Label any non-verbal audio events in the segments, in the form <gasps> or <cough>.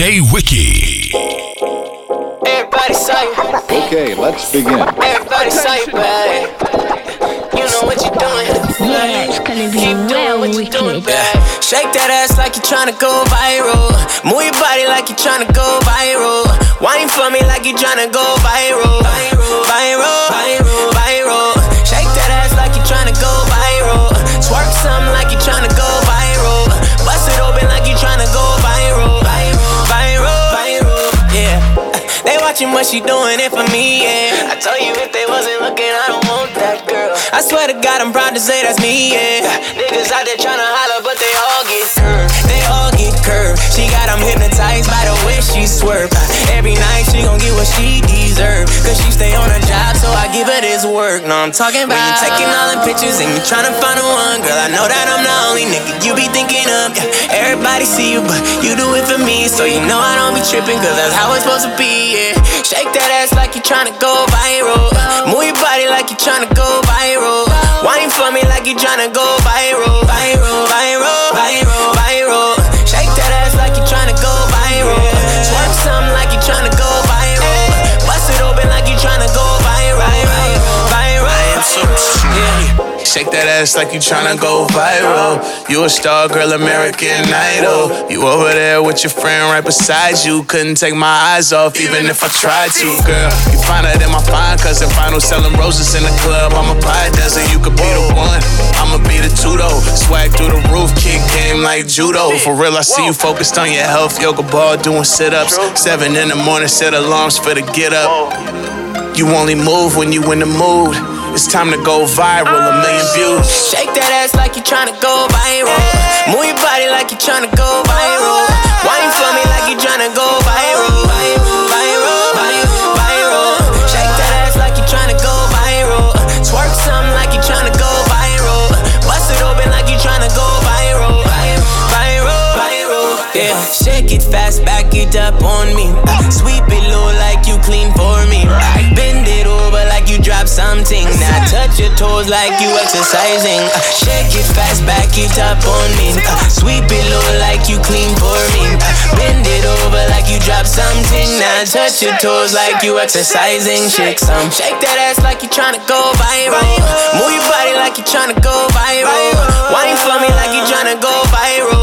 DJ Wiki. Everybody say, Okay, let's begin. everybody say, babe. You know what you're doing. Yeah, it's gonna be Keep doing real what you're doing, wicked. babe. Shake that ass like you're tryna go viral. Move your body like you're tryna go viral. Wine for me like you're tryna go viral. Viral, viral, viral, viral. Shake that ass like you're tryna go viral. Twerk something like you're tryna go watching what she doing it for me, yeah. I told you if they wasn't looking, I don't want that girl. I swear to God, I'm proud to say that's me, yeah. Niggas out there tryna holler, but they all get curved. Them hypnotized by the way she swerve. Every night she gon' get what she deserve. Cause she stay on her job, so I give her this work. No, I'm talking about when you taking all them pictures and you tryna find the one. Girl, I know that I'm the only nigga you be thinking of. Yeah. Everybody see you, but you do it for me. So you know I don't be tripping, cause that's how it's supposed to be, yeah. Shake that ass like you tryna go viral. Move your body like you tryna go viral. Wine for me like you tryna go viral. Viral, Shake that ass like you tryna go viral. You a star, girl, American Idol. You over there with your friend right beside you. Couldn't take my eyes off, even if I tried to, girl. You finer than my fine cousin. Final selling roses in the club. I'm a pie desert. You could be the one. I'ma be the two though. Swag through the roof, kick game like judo. For real, I see you focused on your health. Yoga ball doing sit ups. Seven in the morning, set alarms for the get up. You only move when you in the mood. It's time to go viral, a million oh, views. Shake that ass like you tryna go viral. Move your body like you tryna go viral. Wine for me like you tryna go viral. Viral, viral, viral, viral. Shake that ass like you tryna go viral. Twerk something like you tryna go viral. Bust it open like you tryna go viral. Viral, viral, yeah. Shake it fast, back it up on me. Sweep it low like you clean something. Now touch your toes like you exercising. Uh, Shake it fast, back it up on me. Uh, Sweep it low like you clean for me. Uh, Bend it over like you drop something. Now touch your toes like you exercising. Shake some. Shake that ass like you tryna go viral. Move your body like you tryna go viral. Wine for me like you tryna go viral. Viral,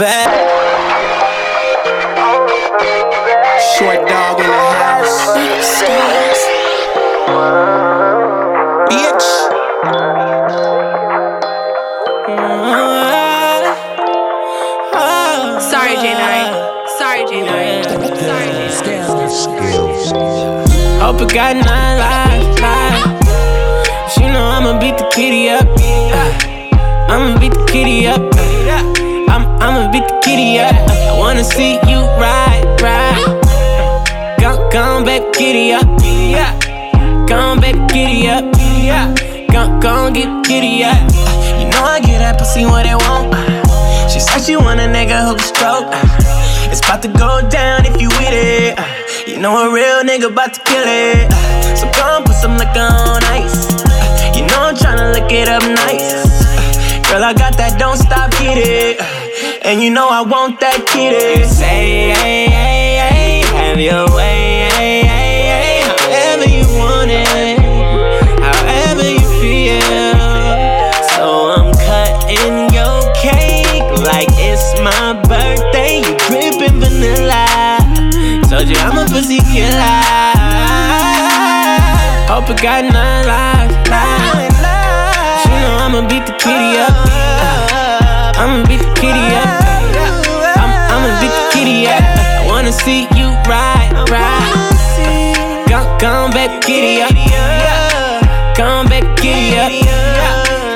what Kitty up. I wanna see you ride, ride. Come, come, baby, kitty up. Come, baby, kitty up. Come, come, get kitty up. You know I get that pussy what they want. She said she want a nigga who can stroke. It's about to go down if you with it. You know a real nigga about to kill it. So come put some liquor on ice. You know I'm tryna lick it up nice. Girl, I got that don't stop, get it. And you know I want that kitty. Say, hey, hey, hey, have your way, hey, hey, however you want it, however you feel. So I'm cutting your cake like it's my birthday. You dripping vanilla. Told you I'm a pussy killer. Hope it got nine lives. lives. She know I'ma beat the kitty up. I'ma beat the kitty up. I'm, I'ma beat the kitty up. I wanna see you ride, ride. Come, come back, kitty up. Come back, kitty up.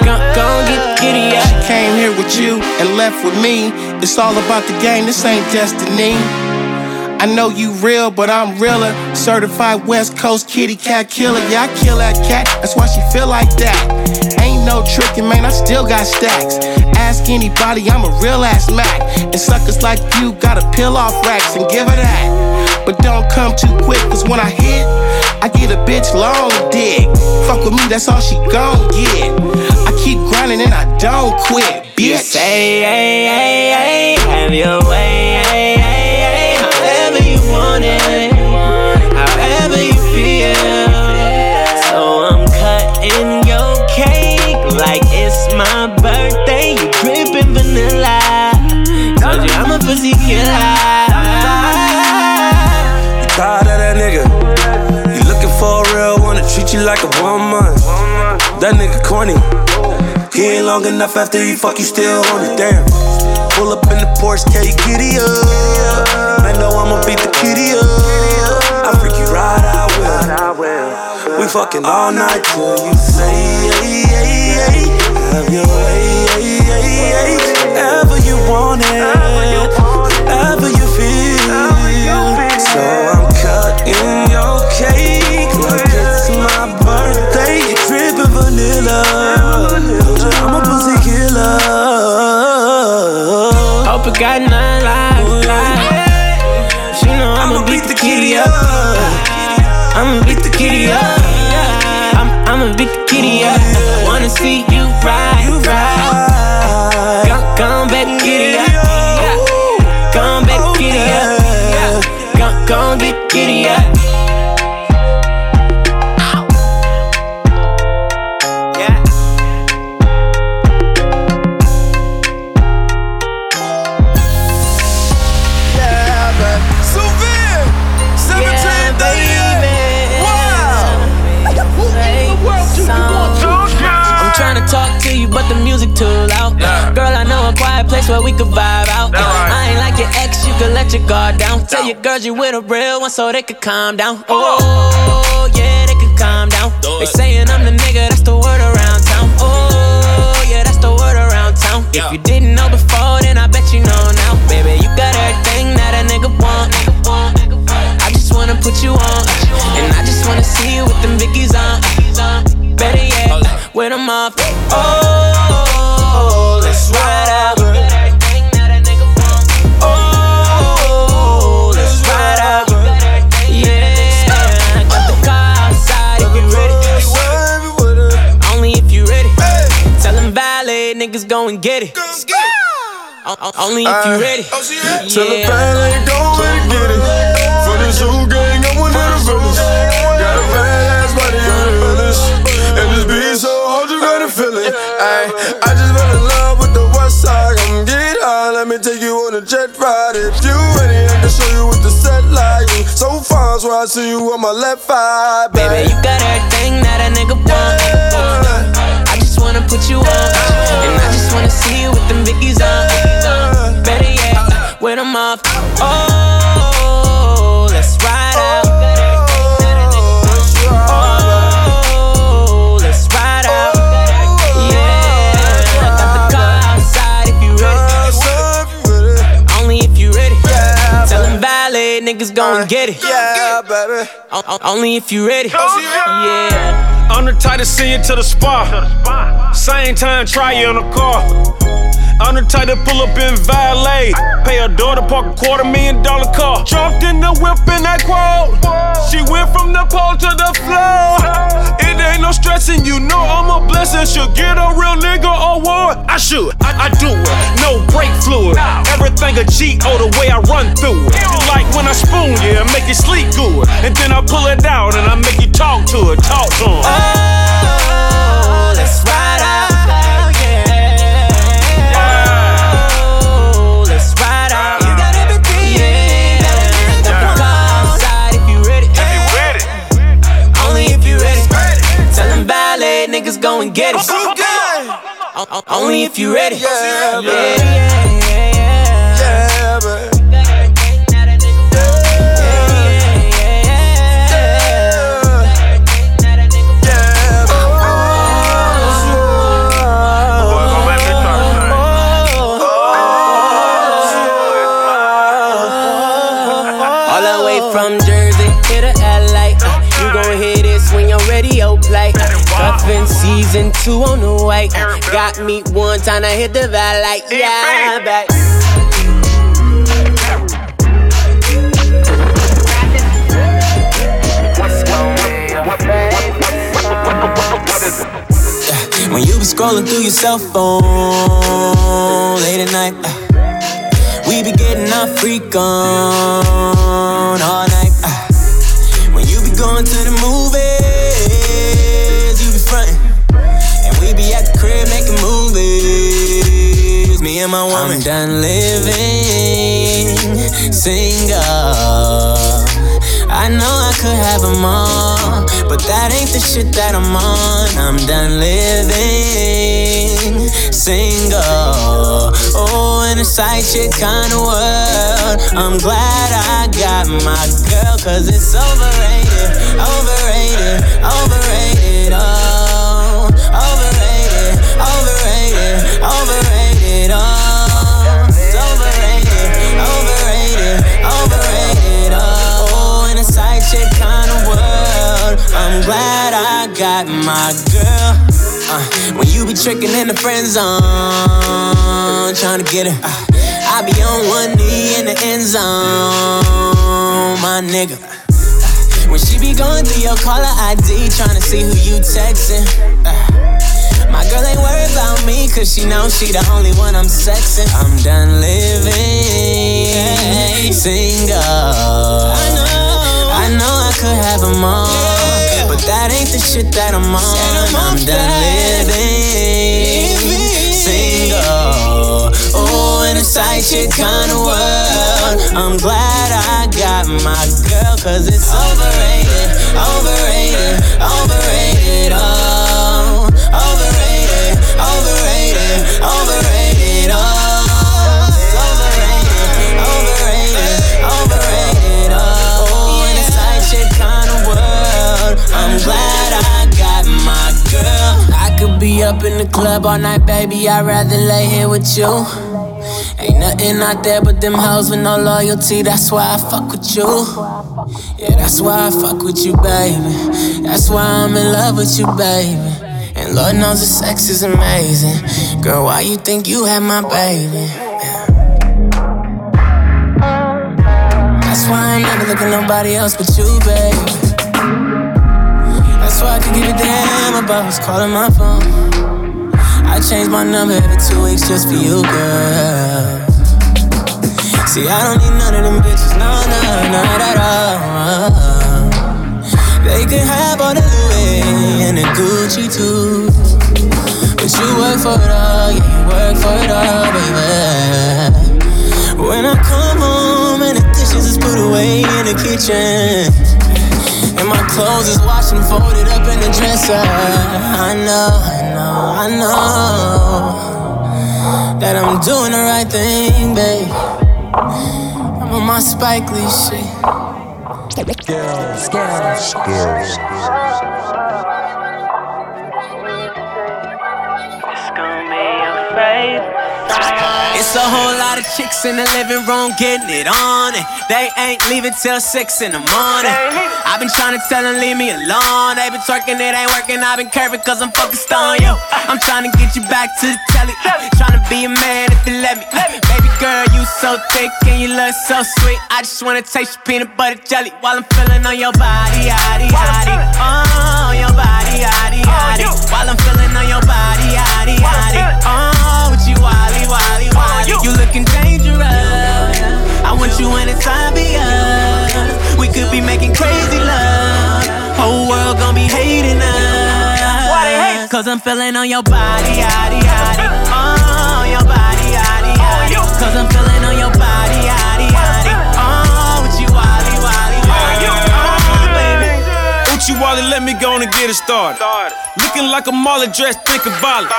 Come, come get kitty up. Came here with you and left with me. It's all about the game, this ain't destiny. I know you real, but I'm realer. Certified West Coast kitty cat killer. Yeah, I kill that cat, that's why she feel like that. Ain't no tricking, man, I still got stacks. Ask anybody, I'm a real ass Mac. And suckers like you gotta peel off racks and give her that. but don't come too quick. Cause when I hit, I get a bitch long dick. Fuck with me, that's all she gon' get. I keep grinding and I don't quit, bitch. Say, hey, hey, hey, have your way, I'm a. Tired of that nigga. You looking for a real one to treat you like a woman. That nigga corny. He ain't long enough after he fuck you still on it, damn. Pull up in the Porsche, can you giddy up? I know I'ma beat the kitty up. I freak you right, I will. We fucking all night till you say, hey, hey, hey. Have your way, the kitty up. Wanna see you ride, ride. Come, back, kitty up. Come back, kitty up. Come, come get kitty up. A where we could vibe out. I ain't like your ex, you could let your guard down. Tell your girls you with a real one so they could calm down. Oh, yeah, they could calm down. They saying I'm the nigga, that's the word around town. Oh, yeah, that's the word around town. If you didn't know before, then I bet you know now. Baby, you got everything that a nigga want. I just wanna put you on, and I just wanna see you with them Vickies on. Better yet, with them off. Oh, let's ride out. Get it. O- o- Only if you ready. Oh, Tell the Yeah. ballet go and get it. For the zoo gang, I'm one of the villains. Got a badass body on the village. And this beat so hard, you gotta feel it. Ay, I just fell in love with the west side. Come get high, let me take you on a jet ride. If you ready, I can show you what the set like. You so fine, so I see you on my left eye, Baby, you got everything that a nigga want. I just wanna put you on, and I just wanna see you with them Vickies on. Better yet, with them off. Oh, niggas go and get it. Yeah, baby. O- o- Only if you ready. Yeah. I'm the type to send you to the spa. Same time, try you in the car. I'm the type to pull up in valet. Pay her daughter park a quarter million dollar car. Jumped in the whip in that quote. She went from the pole to the floor. It ain't no stressing, you know I'm a blessing. She'll get a real nigga award. I should, I, I do it. No brake fluid. Everything a G O the way I run through it. You like when I spoon and make you sleep good. And then I pull it out and I make you talk to it, talk to him. Oh, let's ride out. Oh, let's ride out. You got everything. Yeah. Got the car outside if you ready. Only if you ready. Tell them niggas go and get it. Only if you ready. Yeah, yeah, yeah, yeah. two on the white. Got me one time, I hit the valley. like, yeah, back. When you be scrolling through your cell phone late at night, uh, we be getting our freak on all night. Uh, when you be going to the movies my woman. I'm done living single. I know I could have them all, but that ain't the shit that I'm on. I'm done living single. Oh, in a side chick kind of world. I'm glad I got my girl, cause it's overrated, overrated, overrated. Oh, overrated, overrated, overrated. Oh, it's overrated, overrated, overrated. Oh, in a side chick kind of world. I'm glad I got my girl. Uh, when you be tricking in the friend zone, trying to get her. Uh, I be on one knee in the end zone, my nigga. Uh, when she be going through your caller ID, trying to see who you texting. My girl ain't worried about me, cause she knows she the only one I'm sexing. I'm done living single. I know, I know I could have them all, but that ain't the shit that I'm on. I'm done living single. Oh, in a side chick kind of world. I'm glad I got my girl, cause it's overrated, overrated, overrated. Oh, overrated, overrated, overrated. Oh, overrated, overrated, overrated. Oh, in a kind of world. I'm glad I got my girl. I could be up in the club all night, baby. I'd rather lay here with you. Ain't nothing out there but them hoes with no loyalty. That's why I fuck with you. Yeah, that's why I fuck with you, baby. That's why I'm in love with you, baby. Lord knows the sex is amazing. Girl, why you think you had my baby? That's why I never looking nobody else but you, baby. That's why I can give a damn about who's calling my phone. I change my number every two weeks just for you, girl. See, I don't need none of them bitches, no, no, not at all. They can have all the Louis and the Gucci too. But you work for it all, yeah, you work for it all, baby. When I come home and the dishes is put away in the kitchen. And my clothes is washed and folded up in the dresser. I know, I know, I know that I'm doing the right thing, babe. I'm on my Spike Lee shit. Skills. Skills. Skills. It's a whole lot of chicks in the living room getting it on, and they ain't leaving till six in the morning. I've been trying to tell them leave me alone. They been twerking, it ain't working. I've been curving cause I'm focused on you. I'm trying to get you back to the telly. Trying to be a man if you let me. Baby girl, you so thick and you look so sweet. I just wanna taste your peanut butter jelly while I'm feeling on your body, yaddy, yaddy. Oh, your body, yaddy, yaddy. While I'm feeling on your body, yaddy, yaddy. Oh, with you, wally, wally, wally. You looking dangerous. I want you anytime be us. We could be making crazy love. Whole world gon' be hating us. Cause I'm feeling on your body, yaddy, yaddy. Oh, your body, yaddy, yaddy. Cause I'm feeling on your body, yaddy, yaddy. Oh, with you, wally, wally, wally. Oh, baby. Uchi Wally, let me go on and get it started. Looking like a Molly dressed, think about it.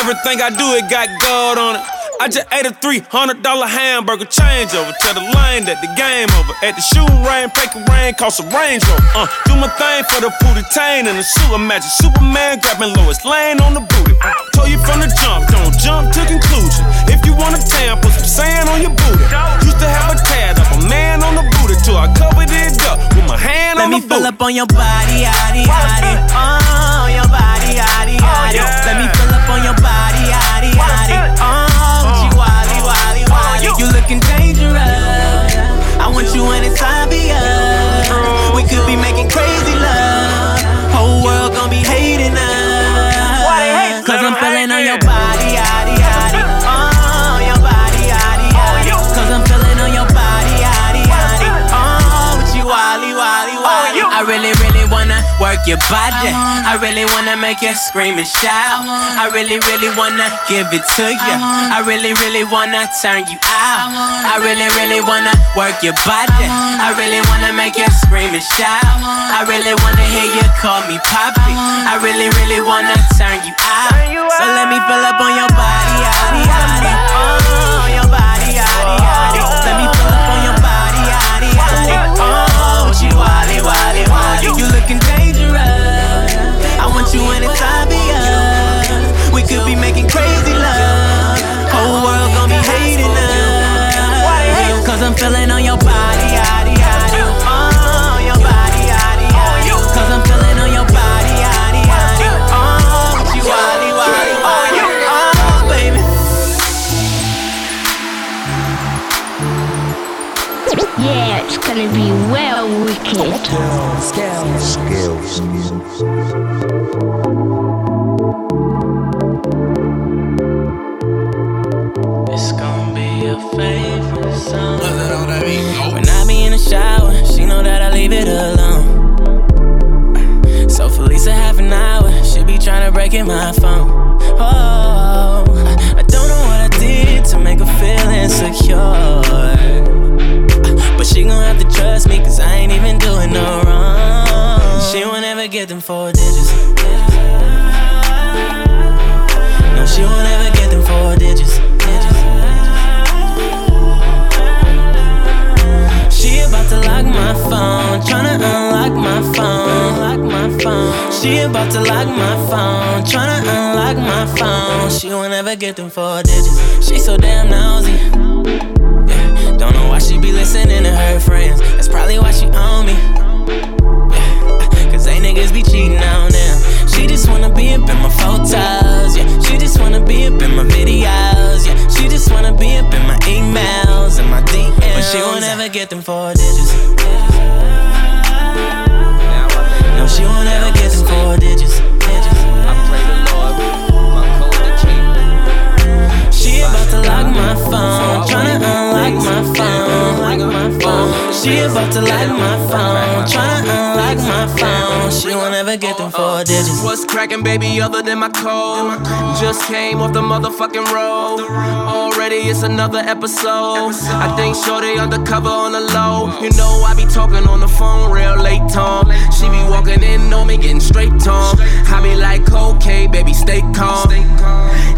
Everything I do, it got God on it. I just ate a $300 hamburger changeover. Tell the lane that the game over. At the shooting range, break a rain, cost a Range Rover. Uh, do my thing for the booty tain and the sewer Imagine Superman grabbing Lois Lane on the booty. Uh, told you from the jump, don't jump to conclusion. If you want a tan, put some sand on your booty. Used to have a tad up, a man on the booty till I covered it up with my hand Let on me fill up on your body, yaddy, yaddy. Oh, your body, yaddy, yaddy. Let me fill up on your body, yaddy, yaddy. Oh, wally. You looking dangerous. I want you anytime be us. Your body. I really wanna make you scream and shout. I really, really wanna give it to you. I really, really wanna turn you out. I really, really wanna work your body. I really wanna make you scream and shout. I really wanna hear you call me poppy. I really, really wanna turn you out. So let me fill up on your body, yaddy, yaddy. Oh, your body, yaddy, yaddy. I'm feeling on your body, yaddy, yaddy. Oh, your body, yaddy, yaddy. Cause I'm feeling on your body, yaddy, yaddy. Oh, she wally, wally, wally. Oh, baby. Yeah, it's gonna be well wicked. It's leave it alone. So Felisa half an hour, she be tryna break in my phone. Oh, I don't know what I did to make her feel insecure. But she gon' have to trust me, cause I ain't even doing no wrong. She won't ever get them four digits. No, she won't ever tryna unlock my phone, lock my phone. She about to lock my phone, tryna unlock my phone. She won't ever get them four digits. She so damn nosy. Yeah. Don't know why she be listening to her friends. That's probably why she on me. Yeah. Cause they niggas be cheating on them. She just wanna be up in my photos. Yeah. She just wanna be up in my videos. Yeah. She just wanna be up in my emails and my DMs. But she won't ever get them four digits. She won't ever get them four digits. My phone, tryna unlock my phone. She about to lock my phone, tryna unlock my phone. She won't ever get them four digits. What's cracking, baby, other than my code? Just came off the motherfucking road. Already it's another episode. I think Shorty undercover on the low. You know I be talking on the phone real late, Tom. She be walking in on me, getting straight, Tom. I be like, okay, baby, stay calm.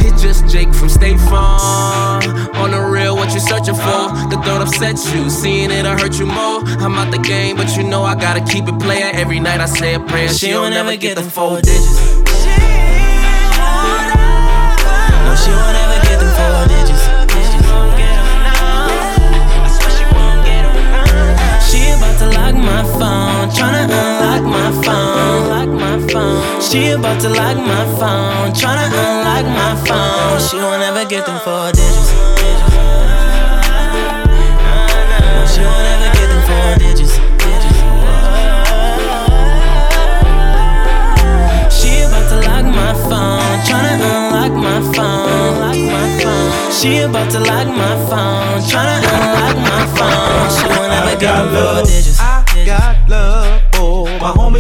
It's just Jake from State Farm. On the real, what you searching for? The thought upsets you, seeing it, I hurt you more. I'm out the game, but you know I gotta keep it player. Every night I say a prayer. She don't ever get the four digits. No, she won't ever my phone, tryna unlock my phone, lock my phone. She about to lock my phone, tryna unlock my phone. She won't ever get them four digits. She won't ever get them four digits. She about to lock my phone, tryna unlock my phone, lock my phone. She about to lock my phone, tryna unlock my phone. She won't ever get them four digits.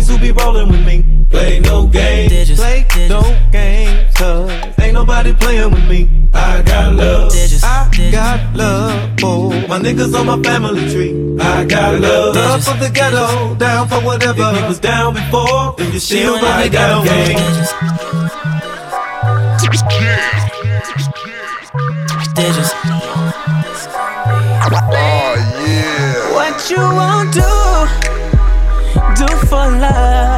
Homies who be rolling with me. Play no games, Digits, play digits. no games, cause ain't nobody playing with me. I got love, Digits, I digits. got love for my niggas on my family tree. I got love, love for the ghetto, down for whatever. If you was down before, then you She still won't ever ride get them down four gang. digits. Digits. Oh, what you won't do, do for love.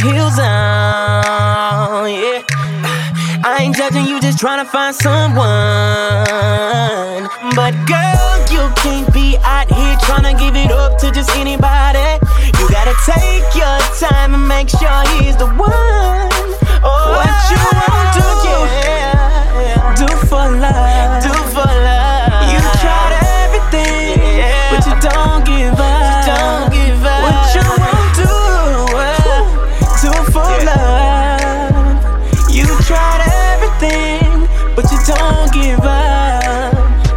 Heels on. Yeah, I ain't judging you, just trying to find someone. But girl, you can't be out here trying to give it up to just anybody. You gotta take your time and make sure he's the one.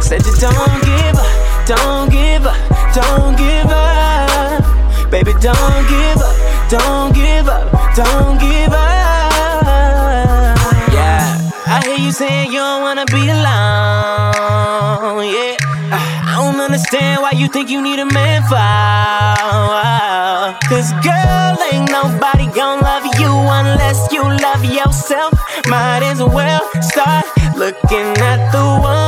Said you don't give up, don't give up, don't give up. Baby, don't give up, don't give up, don't give up. Yeah, I hear you saying you don't wanna be alone. Yeah, I don't understand why you think you need a man for. Cause girl, ain't nobody gonna love you unless you love yourself. Might as well start looking at the one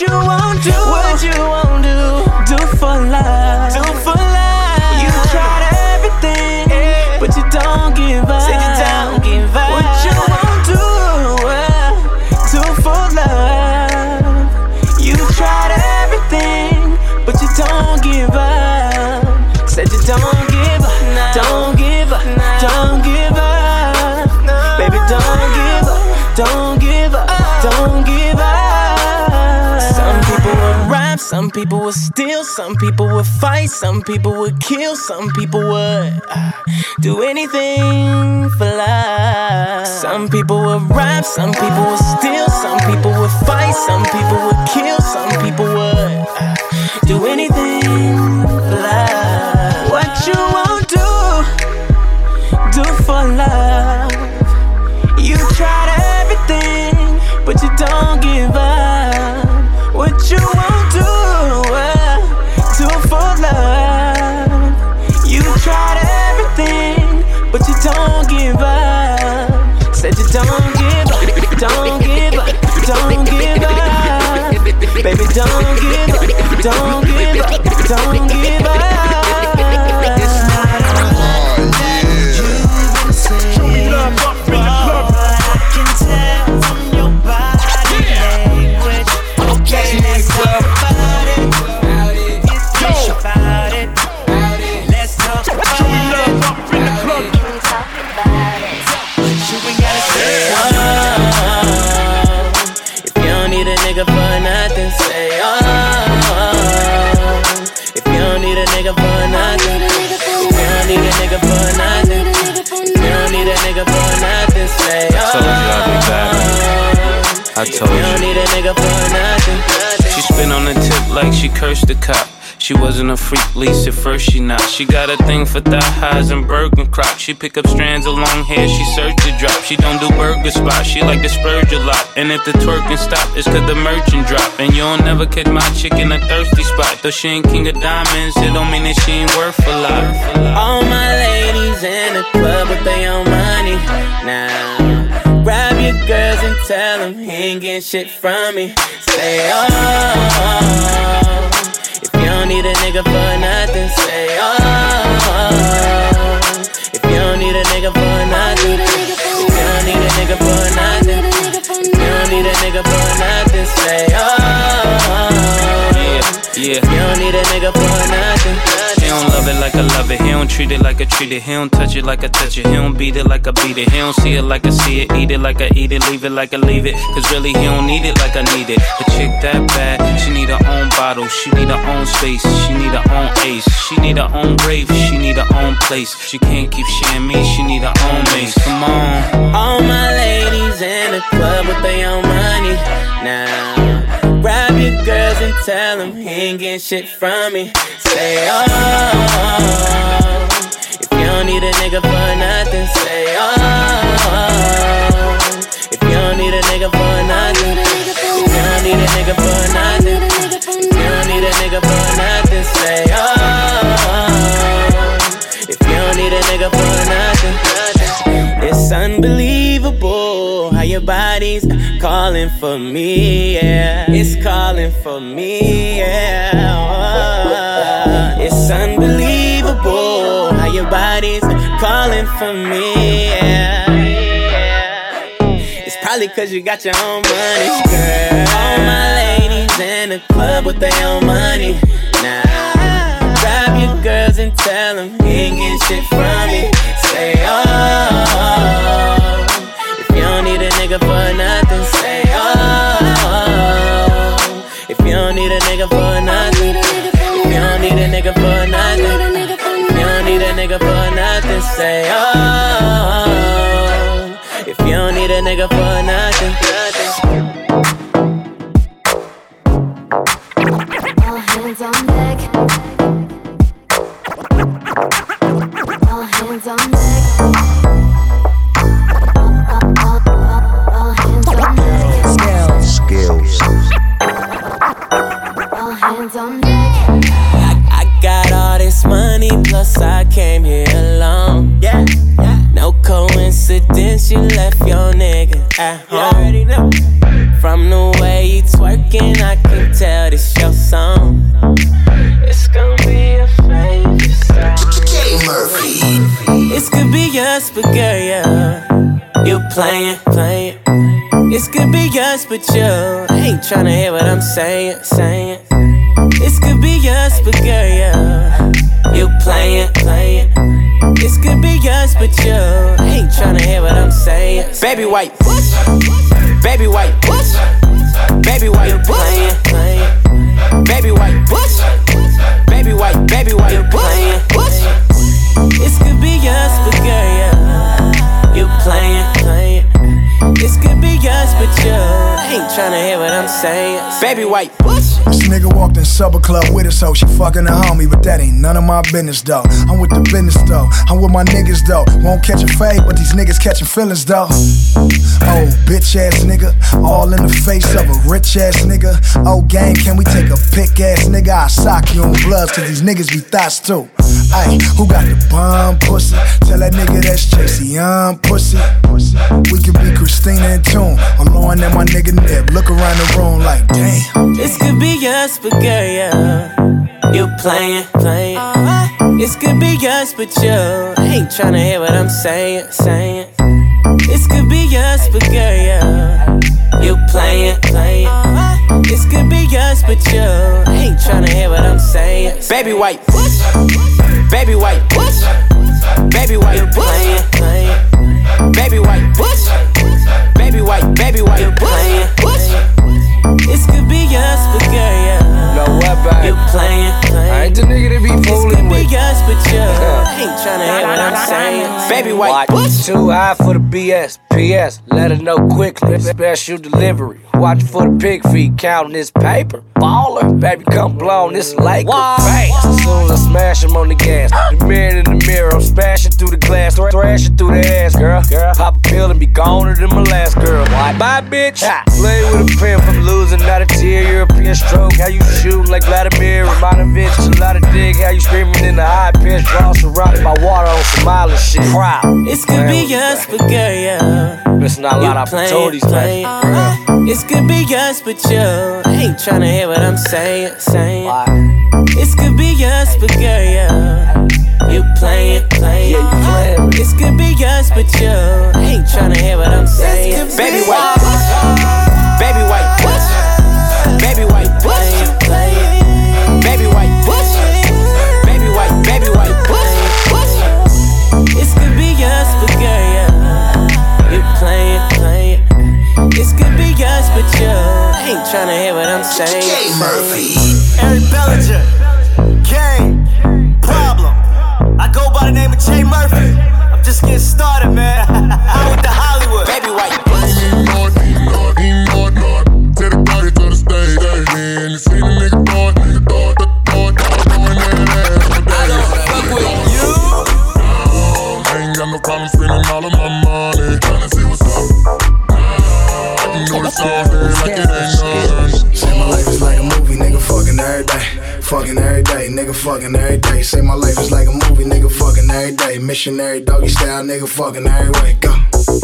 you won't do, what you won't people would steal, some people would fight, some people would kill, some people would uh, do anything for love. Some people would rap, some people would steal, some people would fight, some people would kill, some people would uh, do anything for love. What you won't do, do for love. You tried everything, but you don't give up. What you don't give up. Said you don't give up, don't give up, don't give up. Baby, don't give up, don't give up, don't cursed the cop. She wasn't a freak, least at first she not. She got a thing for thigh highs and burger crop. She pick up strands of long hair, she search the drop. She don't do burger spots, she like to splurge a lot. And if the twerking stop, it's cause the merchant drop. And you'll never catch my chick in a thirsty spot. Though she ain't king of diamonds, it don't mean that she ain't worth a lot. All my ladies in the club with their own money. Now, your girls and tell them he ain't getting shit from me. Say, oh. If you don't need a nigga for nothing, say, oh. If you don't need a nigga for nothing, if you don't need a nigga for nothing, if you don't need a nigga for nothing, say, oh. Yeah, If you don't need a nigga for nothing, don't love it like I love it. He don't treat it like I treat it. He don't touch it like I touch it. He don't beat it like I beat it. He don't see it like I see it. Eat it like I eat it. Leave it like I leave it. Cause really he don't need it like I need it. A chick that bad, she need her own bottle. She need her own space. She need her own ace. She need her own grave. She need her own place. She can't keep sharing me. She need her own mace. Come on. All my ladies in the club with their own money. Now, tell him he ain't getting shit from me. Say, oh. If you don't need a nigga for nothing, say, oh. If you don't need a nigga for nothing, if you don't need a nigga for nothing, if you don't need a nigga for nothing, say, oh. If you don't need a nigga for nothing, it's unbelievable how your body's calling for me, yeah. It's calling for me, yeah. It's unbelievable how your body's calling for me, yeah. It's probably cause you got your own money, girl. All my ladies in the club with their own money. Now, grab your girls and tell them he ain't getting shit from me. Say, oh. Nigga for nothing, say, oh. If you don't need a nigga for nothing, if you don't need a nigga for nothing, if you don't need a nigga for nothing, say, oh. If you don't need a nigga for nothing, nothing. You left your nigga at home. From the way you twerking, I can tell this your song. It's gonna be a favorite song. Murphy. This could be yours, but girl, yeah. You playing, playing. This could be yours, but you ain't tryna hear what I'm saying, saying. This could be yours, but girl, yeah. You playing, playing. This could be yours, but you ain't tryna hear what I'm saying. Baby white, baby white, baby white, you playing. Baby white, baby white, baby white, you playing. This could be yours, but girl, yeah. You playing, playing. This could but you ain't tryna hear what I'm saying. Baby white, this nigga walked in Supper Club with her, so she fucking a homie, but that ain't none of my business though. I'm with the business though. I'm with my niggas though. Won't catch a fade, but these niggas catching feelings though. Oh, bitch ass nigga, all in the face of a rich ass nigga. Oh, gang, can we take a pick ass nigga? I sock you on bloods, cause these niggas be thoughts too. Ayy, who got the bomb pussy? Tell that nigga that's Tracy Young pussy. We could be Christina and Tune. I'm blowing at my nigga Nip. Look around the room like, damn. This could be us, but girl, yeah. You playing, playing. Uh-huh. This could be us, but you ain't tryna hear what I'm saying, saying. This could be us, but girl, yeah. You playing, playing. Uh-huh. This could be yours, but you ain't tryna hear what I'm saying. Baby white, baby white, baby white, playing. Baby white, baby white, baby white, playing. This could be yours, but girl, yeah. Know what, baby? You playing, playing. I ain't the nigga to be fooling with. Yours, but you ain't tryna hear what I'm saying. Baby white, Too high for the BS. PS, let her know quickly. Special delivery. Watch for the pig feet, counting this paper. Baller, baby, come blow on this lake. Fast. As soon as I smash him on the gas, <gasps> the mirror in the mirror, I'm smashing through the glass, thrashing through the ass, girl. girl. Pop a pill and be goner than my last girl. Bye, bitch. Play with a pimp, I'm losing, not a tear. European stroke, how you shooting like Vladimir Romanovich. A lot of dig, how you screaming in the high pitch. Draw surrounded by water on some island shit. Crowd. This could be yours, but girl, yeah. Missing out a lot of opportunities, playing, playing. This could be yours, but you ain't tryna hear what I'm saying, saying. This could be yours, but girl, yeah. You playing, playing. Yeah, you playing. This could be yours, but you ain't tryna hear what I'm saying. Baby white, name of J Murphy. I'm just getting started, man. <laughs> Out with the Hollywood. Baby white. Fucking every day, nigga, fucking every day. Say my life is like a movie, nigga, fucking every day. Missionary doggy style, nigga, fucking every way. Go.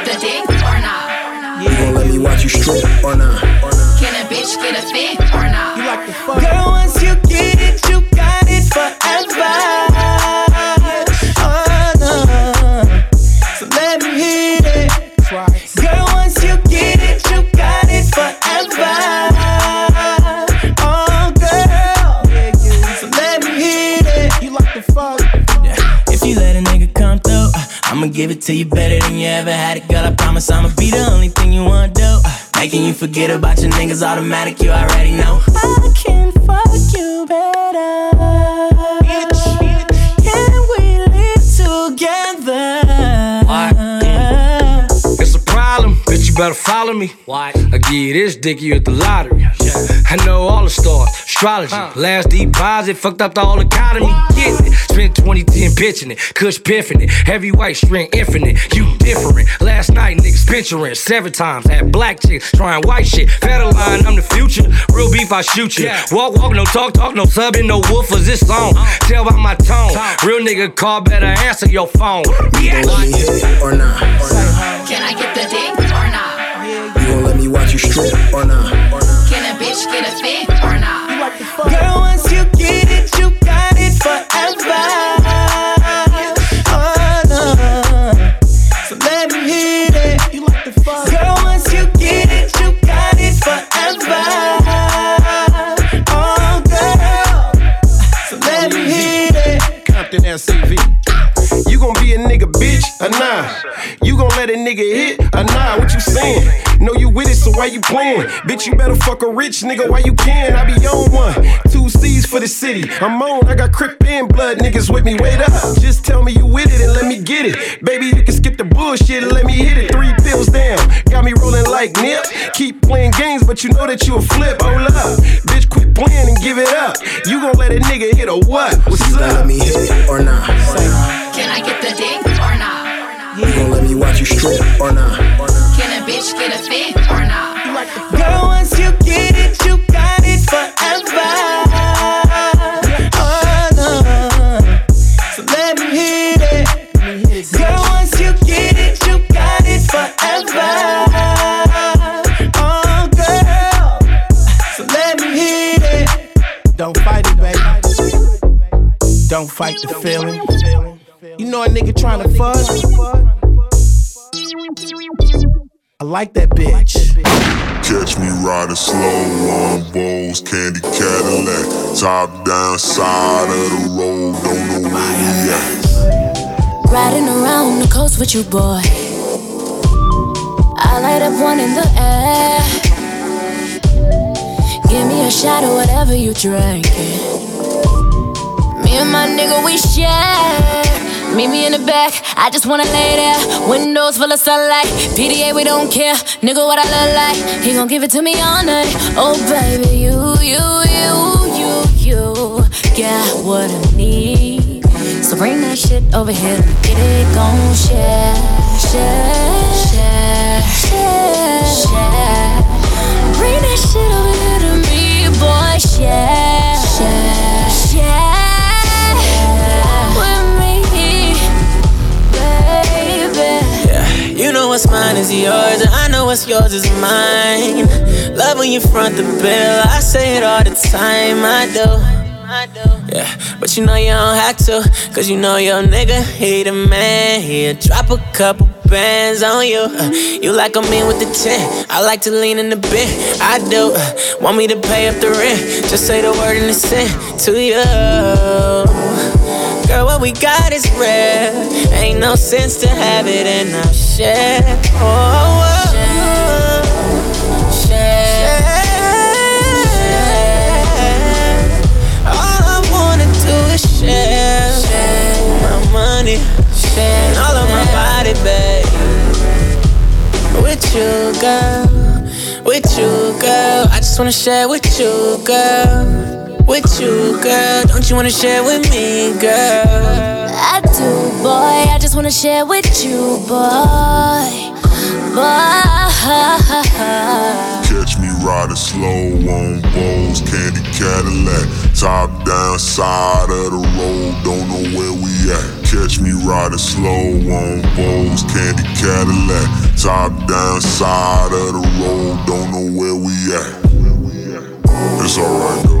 You gon' let me watch you strip or not? Can a bitch get a fit or not? You like the fuck? Girl, once you get it, you got it forever. Oh, no. So let me hit it. Girl, once you get it, you got it forever. Oh, girl. So let me hit it. You like the fuck? Yeah. If you let a nigga come through, uh, I'ma give it to you better than you ever had it, girl. I promise I'ma be the only thing you wanna do. Uh, making you forget about your niggas automatic, you already know. I can better follow me. Why? I give you this dick, you at the lottery. I know all the stars, astrology. Last deposit, fucked up the whole economy. Get it. Spent 2010 pitching it, Kush piffing it. Heavy white string infinite, you different. Last night, niggas pinchering seven times. Had black chicks trying white shit. Federal line, I'm the future. Real beef, I shoot you. Walk, walk, no talk, talk, no subbing, no woofers. This song. Tell by my tone. Real nigga call, better answer your phone. Yeah. Let me hit or not? Can I get the dick strip or not? Can a bitch get a fit or not? Girl, once you get it, you got it forever. A nigga hit or nah? What you saying? Know you with it, so why you playing? Bitch, you better fuck a rich nigga while you can. I be on one, two C's for the city. I'm on, I got Crip and blood niggas with me. Wait up, just tell me you with it and let me get it. Baby, you can skip the bullshit and let me hit it. Three pills down, got me rolling like Nip. Keep playing games, but you know that you a flip. Hold up, bitch, quit playing and give it up. You gon' let a nigga hit or what? What's You gon' up? let me hit it or not? Can I get the dick or not? You gon' let me watch you strip or not? Can a bitch get a fit or not? Girl, once you get it, you got it forever. Oh, no. So let me hit it. Girl, once you get it, you got it forever. Oh, girl. So let me hit it. Don't fight it, baby. Don't fight the feeling. You know a nigga tryna fuck. I like that bitch. Catch me riding slow on Bowls, candy Cadillac. Top down side of the road, don't know where we at. Riding around the coast with you, boy. I light up one in the air. Give me a shot of whatever you drinking. Me and my nigga, we share. Meet me in the back, I just wanna lay there. Windows full of sunlight. PDA, we don't care. Nigga, what I look like. He gon' give it to me all night. Oh, baby, you, you, you, you, you. Got what I need. So bring that shit over here. Get it gon' share, share, share, share, share. Bring that shit over here to me, boy. Share, what's mine is yours, and I know what's yours is mine. Love when you front the bill, I say it all the time, I do. Yeah, but you know you don't have to, cause you know your nigga, he the man. He'll drop a couple bands on you. Uh, you like a man with the 10, I like to lean in the bed. I do. Uh, want me to pay up the rent? Just say the word and it's sent to you. Girl, what we got is rare. Ain't no sense to have it and not share. Oh, oh, oh, share. All I wanna do is share. My money, and all of my body, babe. With you, girl. With you, girl. I just wanna share with you, girl. With you, girl. Don't you wanna share with me, girl? I do, boy. I just wanna share with you, boy. Boy. Catch me riding slow on Bowls, candy Cadillac. Top down side of the road, don't know where we at. Catch me riding slow on Bowls, candy Cadillac. Top down side of the road, don't know where we at. It's alright though.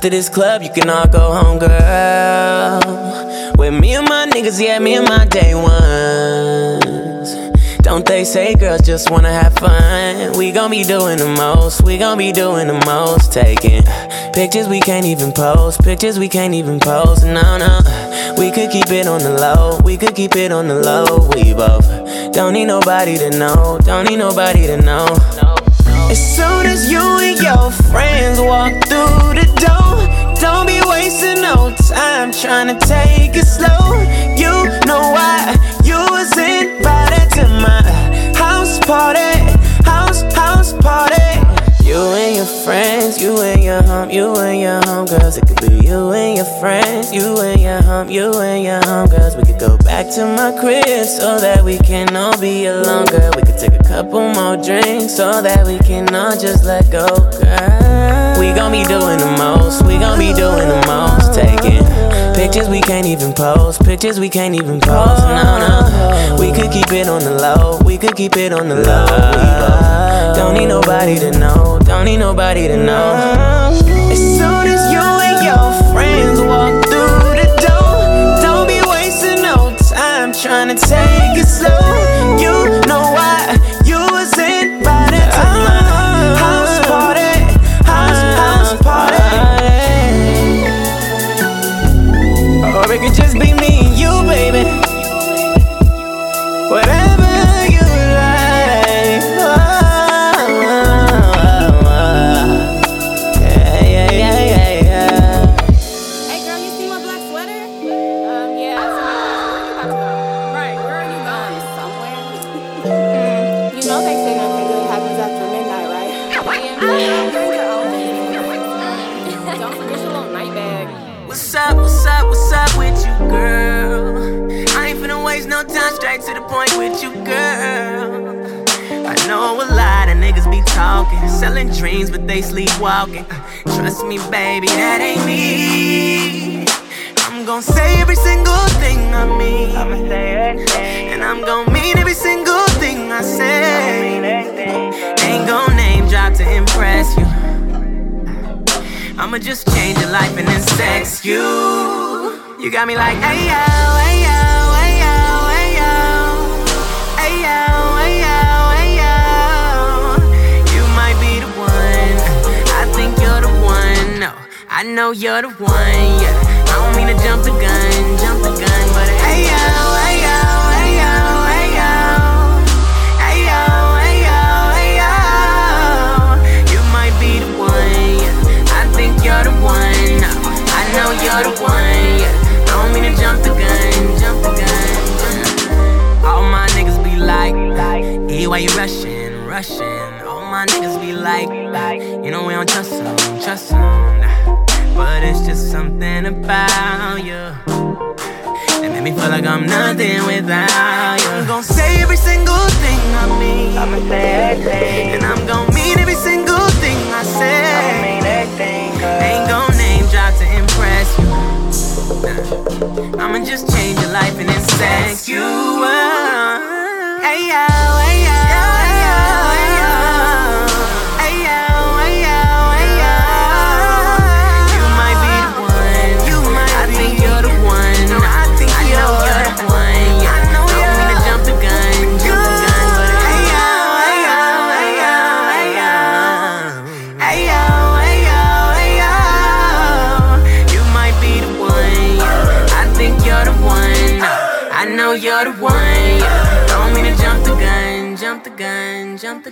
After this club, you can all go home, girl. With me and my niggas, yeah, me and my day ones. Don't they say girls just wanna have fun? We gon' be doing the most, we gon' be doing the most. Taking pictures we can't even post, pictures we can't even post. No, no, we could keep it on the low, we could keep it on the low. We both don't need nobody to know, don't need nobody to know. As soon as you and your friends walk through the door, don't be wasting no time trying to take it slow. You know why you was invited to my house party, house house party. You and your friends, you and your home, you and your homegirls. It could be you and your friends, you and your home, you and your homegirls. We could go back to my crib so that we can all be alone, girl. We could take a couple more drinks so that we can all just let go, girl. We gon' be doing the most, we gon' be doing the most. Taking pictures we can't even post, pictures we can't even post. No, no, we could keep it on the low, we could keep it on the low. We both don't need nobody to know, don't need nobody to know. As soon as you and your friends walk through the door, don't be wasting no time trying to take it slow. You know why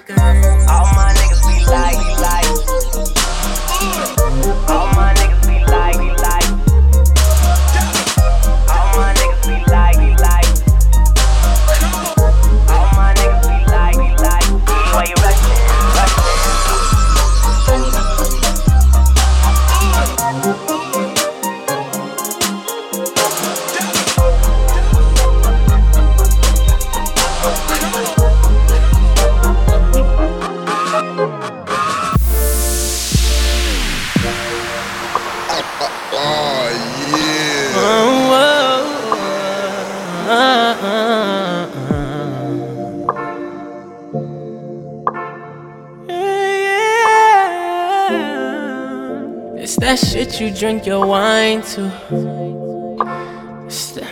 the gun. All my niggas be like, drink your wine too. It's that,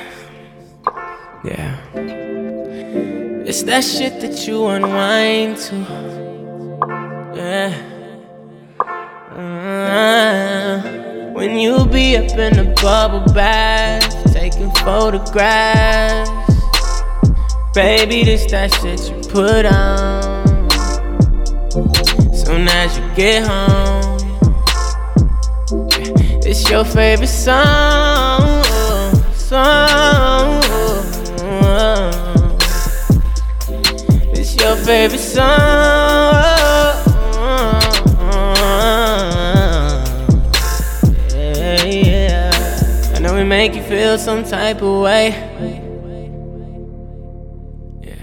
yeah. It's It's that shit that you unwind to. Yeah. Uh, when you be up in the bubble bath, taking photographs. Baby, this that shit you put on. Soon as you get home, it's your favorite song. Song. It's your favorite song. Yeah, yeah. I know we make you feel some type of way. Yeah.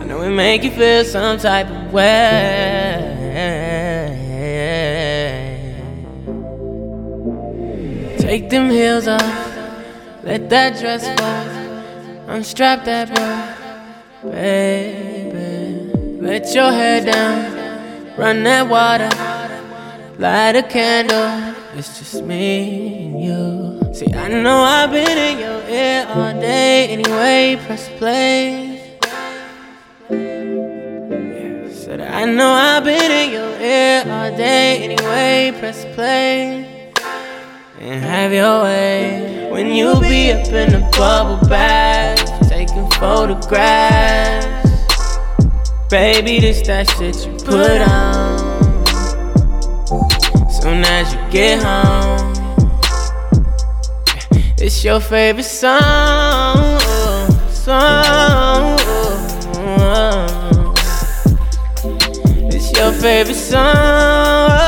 I know we make you feel some type of way. Take them heels off, let that dress fall, unstrap that bra, baby. Let your hair down, run that water, light a candle. It's just me and you. See, I know I've been in your ear all day anyway. Press play. Said I know I've been in your ear all day anyway. Press play and have your way. When you be up in the bubble bath, taking photographs. Baby, this that shit you put on. Soon as you get home, it's your favorite song. Song. It's your favorite song.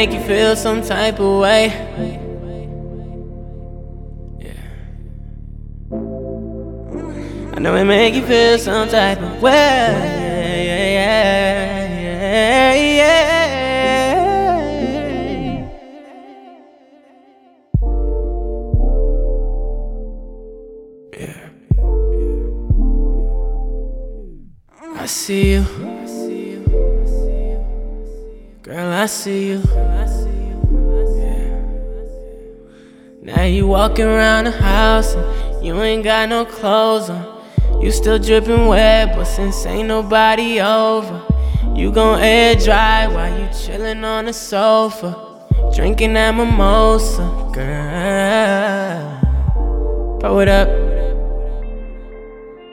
Make you feel some type of way. Yeah. I know it make you feel some type of way. Yeah, yeah, yeah, yeah. I see you. Girl, I see you. Now you walking around the house and you ain't got no clothes on. You still dripping wet, but since ain't nobody over, you gon' air dry while you chillin' on the sofa, drinking that mimosa, girl. Pour it up,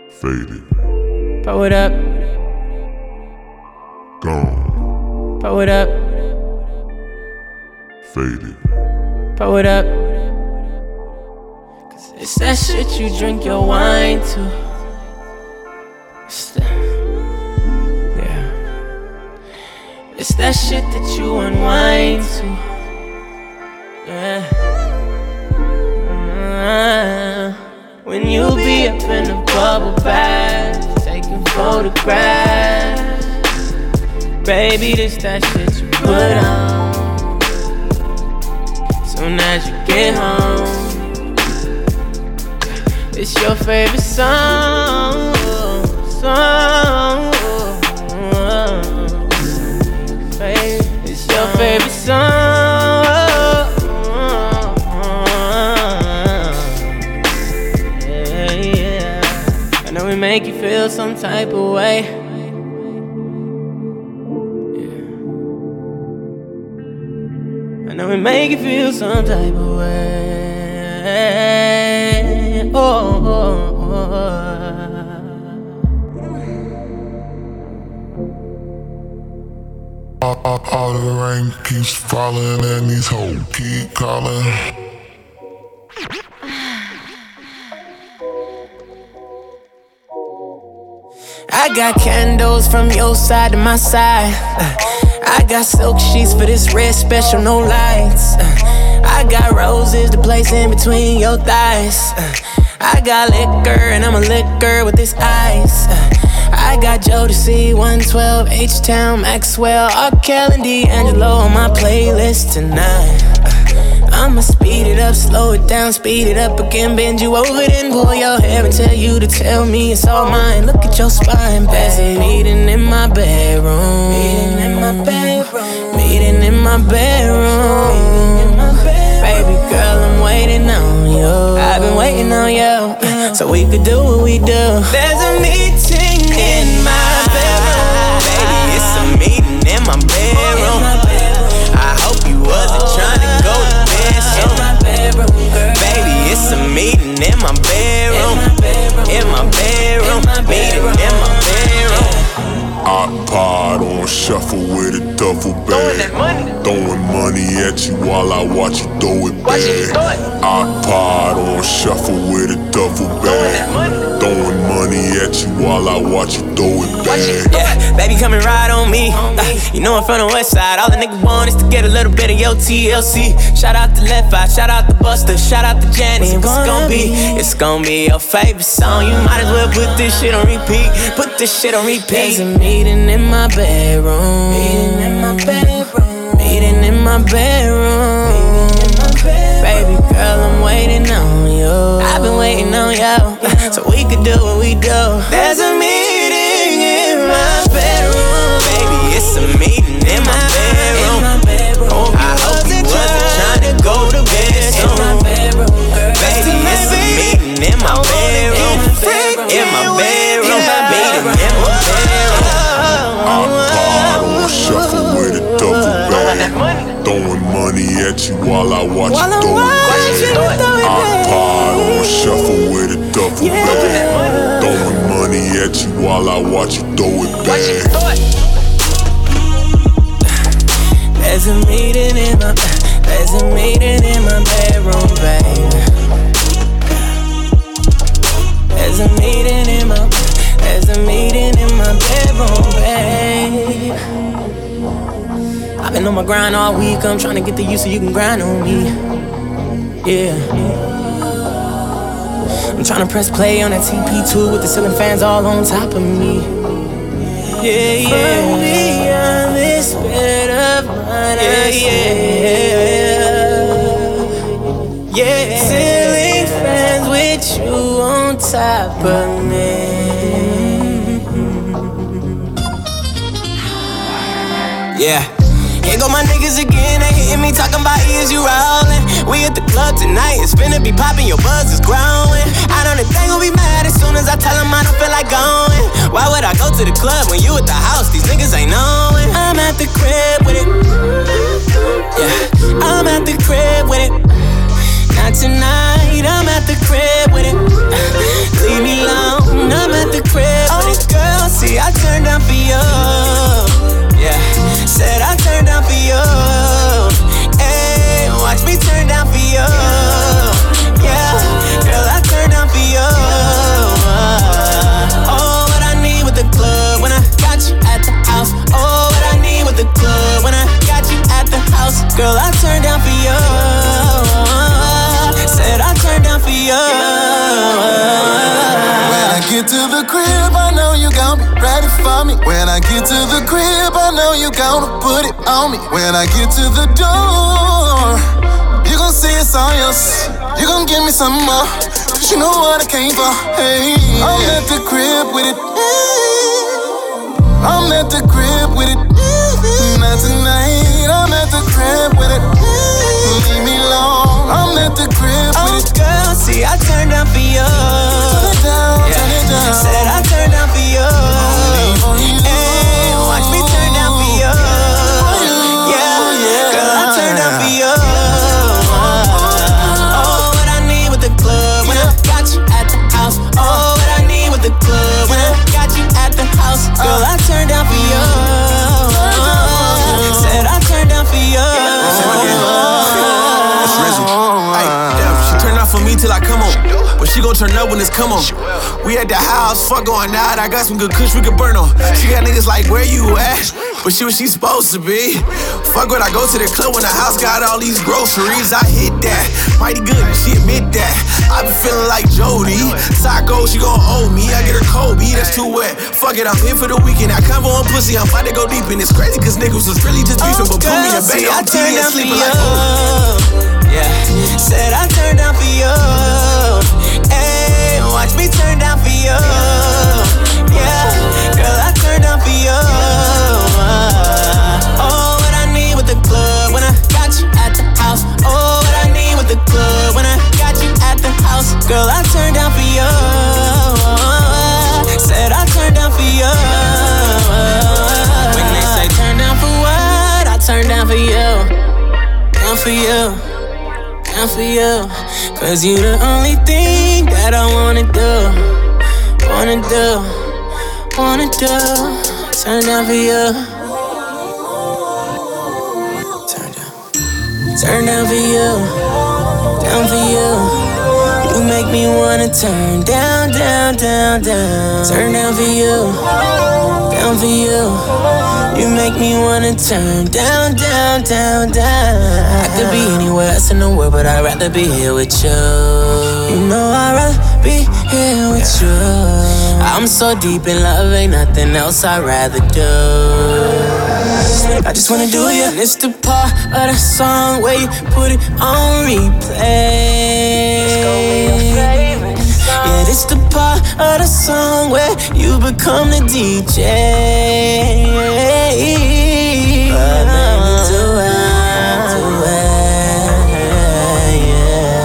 Faded, pour it up, gone, pour it up, faded, pour it up. It's that shit you drink your wine to. It's that, yeah. It's that shit that you unwind to. Yeah. When you be up in the bubble bath, taking photographs. Baby, this that shit you put on. Soon as you get home, it's your favorite song. Song. It's your favorite song. Yeah. I know we make you feel some type of way. I know we make you feel some type of way. All, the rain keeps falling and these hoes keep calling. I got candles from your side to my side. Uh, I got silk sheets for this red special, no lights. Uh, I got roses to place in between your thighs. I got liquor and I'm a liquor with this ice. Uh, I got Jodeci 112, H Town, Maxwell, R. Kelly, and D'Angelo on my playlist tonight. Uh, I'ma speed it up, slow it down, speed it up again, bend you over, then pull your hair and tell you to tell me it's all mine. Look at your spine, babe. Meeting in my bedroom. Meeting in my bedroom. Meeting in my bedroom. Girl, I'm waiting on you. I've been waiting on you, so we could do what we do. There's a meeting in my bedroom. Baby, it's a meeting in my bedroom. I hope you wasn't trying to go to bed soon. Baby, it's a meeting in my bedroom. In my bedroom. Meeting in my bedroom. iPod on shuffle with a duffel bag. Throwing money at you while I watch you throw it back. iPod on shuffle with a duffel bag. Throwing at you while I watch you throw it back. Yeah, baby, come and ride on me. Uh, you know I'm from the west side. All the nigga want is to get a little bit of your TLC. Shout out to Left Eye, shout out to Buster, shout out to Janice. What's it gonna be? It's gonna be your favorite song. You might as well put this shit on repeat. Put this shit on repeat. There's a meeting in my bedroom. Meeting in my bedroom. Meeting in my bedroom. Baby girl, I'm waiting on you. I've been waiting on you, so we could do what we do. There's a meeting in my bedroom. Baby, it's a meeting in my bedroom. I hope you wasn't trying to go to bed soon. Baby, it's a meeting in my bedroom. In my bedroom. Bag. Throwing money at you while I watch you throw it back. iPod on shuffle with a duffel bag. Throwing money at you while I watch you throw it back. There's a meeting in my There's a meeting in my bedroom, baby. There's a meeting in my There's a meeting in my bedroom, babe. I've been on my grind all week. I'm trying to get the use so you can grind on me. Yeah. I'm trying to press play on that TP2 with the ceiling fans all on top of me. Yeah, yeah. From beyond this bed of mine, yeah, yeah. Yeah, ceiling fans with you on top of me. Yeah. Go my niggas again, they hitting me talking about is you rollin'? We at the club tonight, it's finna be poppin', your buzz is growing. I know that gon' be mad as soon as I tell them I don't feel like going. Why would I go to the club when you at the house? These niggas ain't knowing. I'm at the crib with it. Yeah, I'm at the crib with it. Not tonight, I'm at the crib with it. Leave me alone, I'm at the crib with it. Oh, girl, see, I turned down for you. To the crib, I know you gon' be ready for me. When I get to the crib, I know you gonna put it on me. When I get to the door, you gon' see it's all yours. You gon' give me some more. Cause you know what I came for. Hey, I'm at the crib with it. I'm at the crib with it. Not tonight, I'm at the crib with it. Leave me alone. I'm at the crib. Oh, girl, see, I turned down for you. Turn it down, turn it down. Said I turned down for you. Hey, watch me turn down for you. Yeah, girl, I turned down for you. Oh, what I need with the club when I got you at the house. Oh, what I need with the club when I got you at the house. Girl, I turned down for you. But she gon' turn up when it's come on. We at the house, fuck going out. I got some good kush we can burn on. She got niggas like, where you at? But she what she supposed to be. Fuck when I go to the club when the house got all these groceries. I hit that. Mighty good, she admit that. I been feeling like Jody. Psycho, she gon' owe me. I get her Kobe, that's too wet. Fuck it, I'm here for the weekend. I convo on pussy, I'm about to go deep in. It's crazy cause niggas was really just beefing. But put me in bed see, I on oh. Watch me turn down for you. Yeah, girl, I turn down for you. Uh, oh, what I need with the club when I got you at the house. Oh, what I need with the club when I got you at the house. Girl, I turn down for you. Uh, said I turn down for you. When they say turn down for what, I turn down for you. Down for you. Down for you Cause you the only thing that I wanna do, wanna do, wanna do. Turn down for you. Turn down. Turn down for you, down for you. Make me wanna turn down, down, down, down. Turn down for you, down for you. You make me wanna turn down, down, down, down. I could be anywhere else in the world, but I'd rather be here with you. You know I'd rather be here with you. I'm so deep in love, ain't nothing else I'd rather do. I just wanna do. And it's the part of the song where you put it on replay. This the part of the song where you become the DJ. But baby, do do yeah.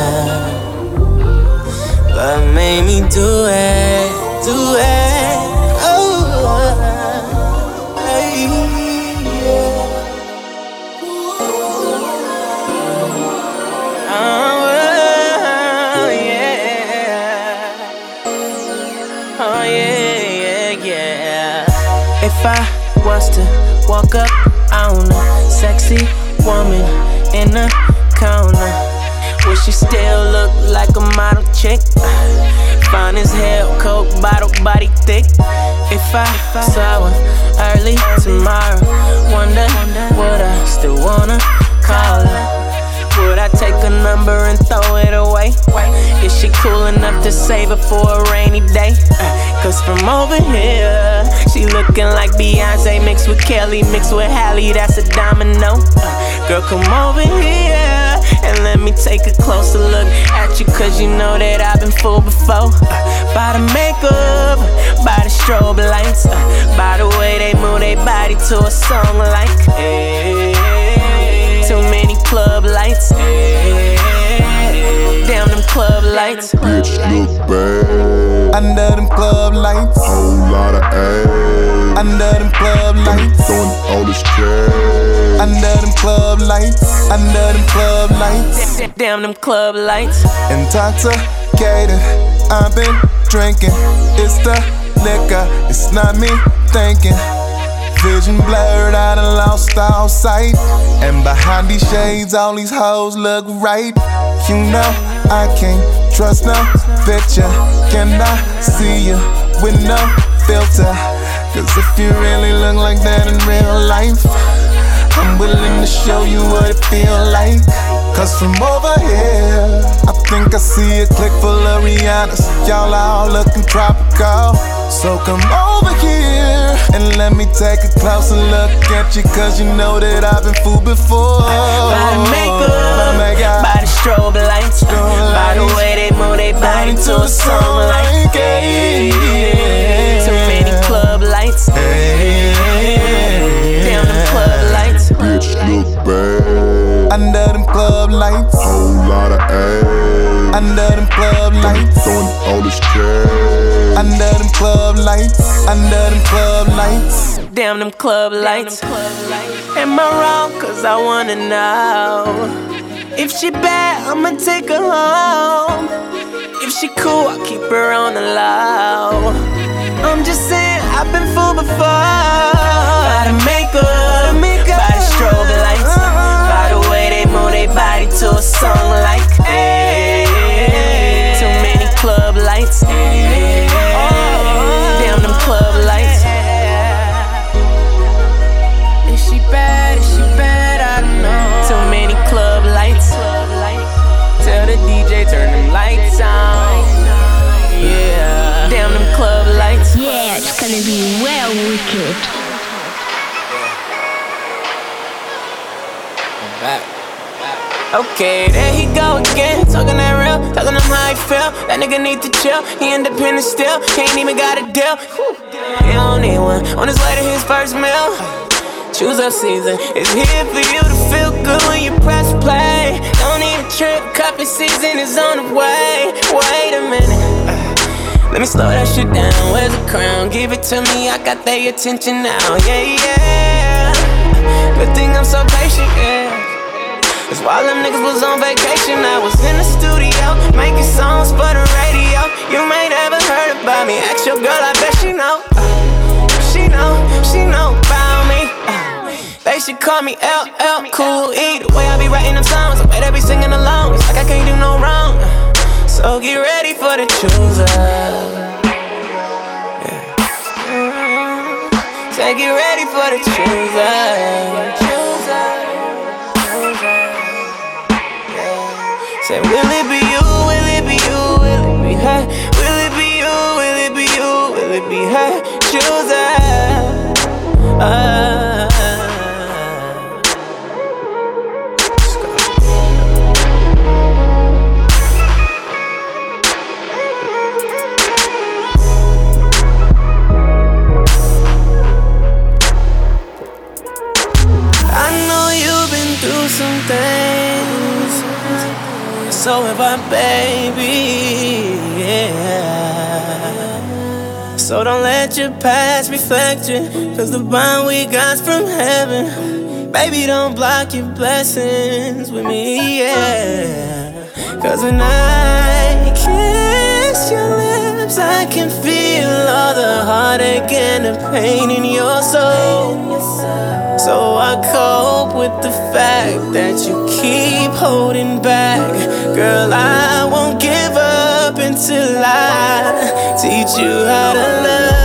Me do it, do it. Oh, If I was to walk up on a sexy woman in the corner, would she still look like a model chick? Fine as hell, coke bottle, body thick. If I saw her early tomorrow, wonder would I still wanna call her? Would I take a number and throw it away? Is she cool enough to save it for a rainy day? Uh, Cause from over here, she looking like Beyonce mixed with Kelly, mixed with Halle, that's a domino. Uh, Girl, come over here and let me take a closer look at you, cause you know that I've been fooled before. Uh, By the makeup, by the strobe lights, by the way they move their body to a song like. Hey, too many club lights. Damn them club lights. Bitch look bad. Under them club lights. Whole lot of ass. Under them club lights. Throwing all this cash. Under them club lights. Under them club lights. Damn them club lights. Intoxicated. I've been drinking. It's the liquor. It's not me thinking. Vision blurred, I done lost all sight. And behind these shades, all these hoes look right. You know, I can't trust no picture. Can I see you with no filter? Cause if you really look like that in real life, I'm willing to show you what it feel like. Cause from over here, I think I see a clique full of Rihanna's. Y'all all looking tropical. So come over here and let me take a closer look at you. Cause you know that I've been fooled before. By the makeup, By makeup. by the strobe lights, by the way they move their body to a song like. Too many club lights. Damn them club lights. Bitch look bad. Under them club lights. Whole lot of ass. Under them club lights. Throwing all this cash. Under them club lights. Under them club lights. Damn them club lights. Am I wrong? Cause I wanna know. If she bad, I'ma take her home. If she cool, I'll keep her on the low. I'm just saying, I've been fooled before. By the makeup, song like. Okay, there he go again. Talking that real, talking him how he feel. That nigga need to chill. He independent still. He ain't even got a deal. He don't need one. On his way to his first meal. Choose up season. It's here for you to feel good when you press play. Don't a trip. Cupping season is on the way. Wait a minute. Let me slow that shit down. Where's the crown? Give it to me. I got their attention now. Yeah, yeah. Good thing I'm so patient, yeah. Cause while them niggas was on vacation, I was in the studio making songs for the radio. You may never heard about me. Ask your girl, I bet she know. Uh, she know, she know about me. Uh, they should call me LL Cool E. The way I be writing them songs, the way they be singing along. It's like I can't do no wrong. Uh, so get ready for the chooser. Mm-hmm. Say get ready for the chooser. Say will it be you? Will it be you? Will it be her? Will it be you? Will it be you? Will it be her? Uh, know you've been through some things. So have I, baby. Yeah. So don't let your past reflect you. Cause the bond we got's from heaven. Baby, don't block your blessings with me. Yeah. Cause when I kiss lips, I can feel all the heartache and the pain in your soul. So I cope with the fact that you keep holding back. Girl, I won't give up until I teach you how to love.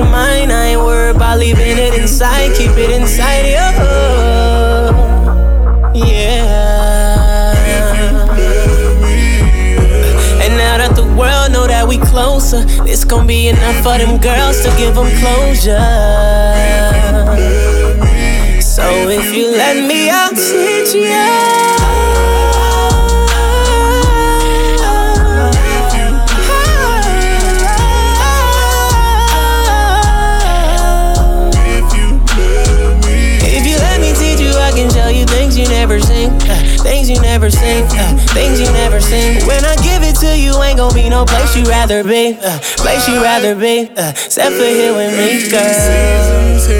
You're mine, I ain't worried about leaving it inside. Keep it inside you. Yeah. And now that the world know that we closer, it's gonna be enough for them girls to give them closure. So if you let me, I'll teach you. You never seen, uh, things you never seen. When I give it to you, ain't gonna be no place you rather be, uh, place you rather be, uh, except for here with me, girl.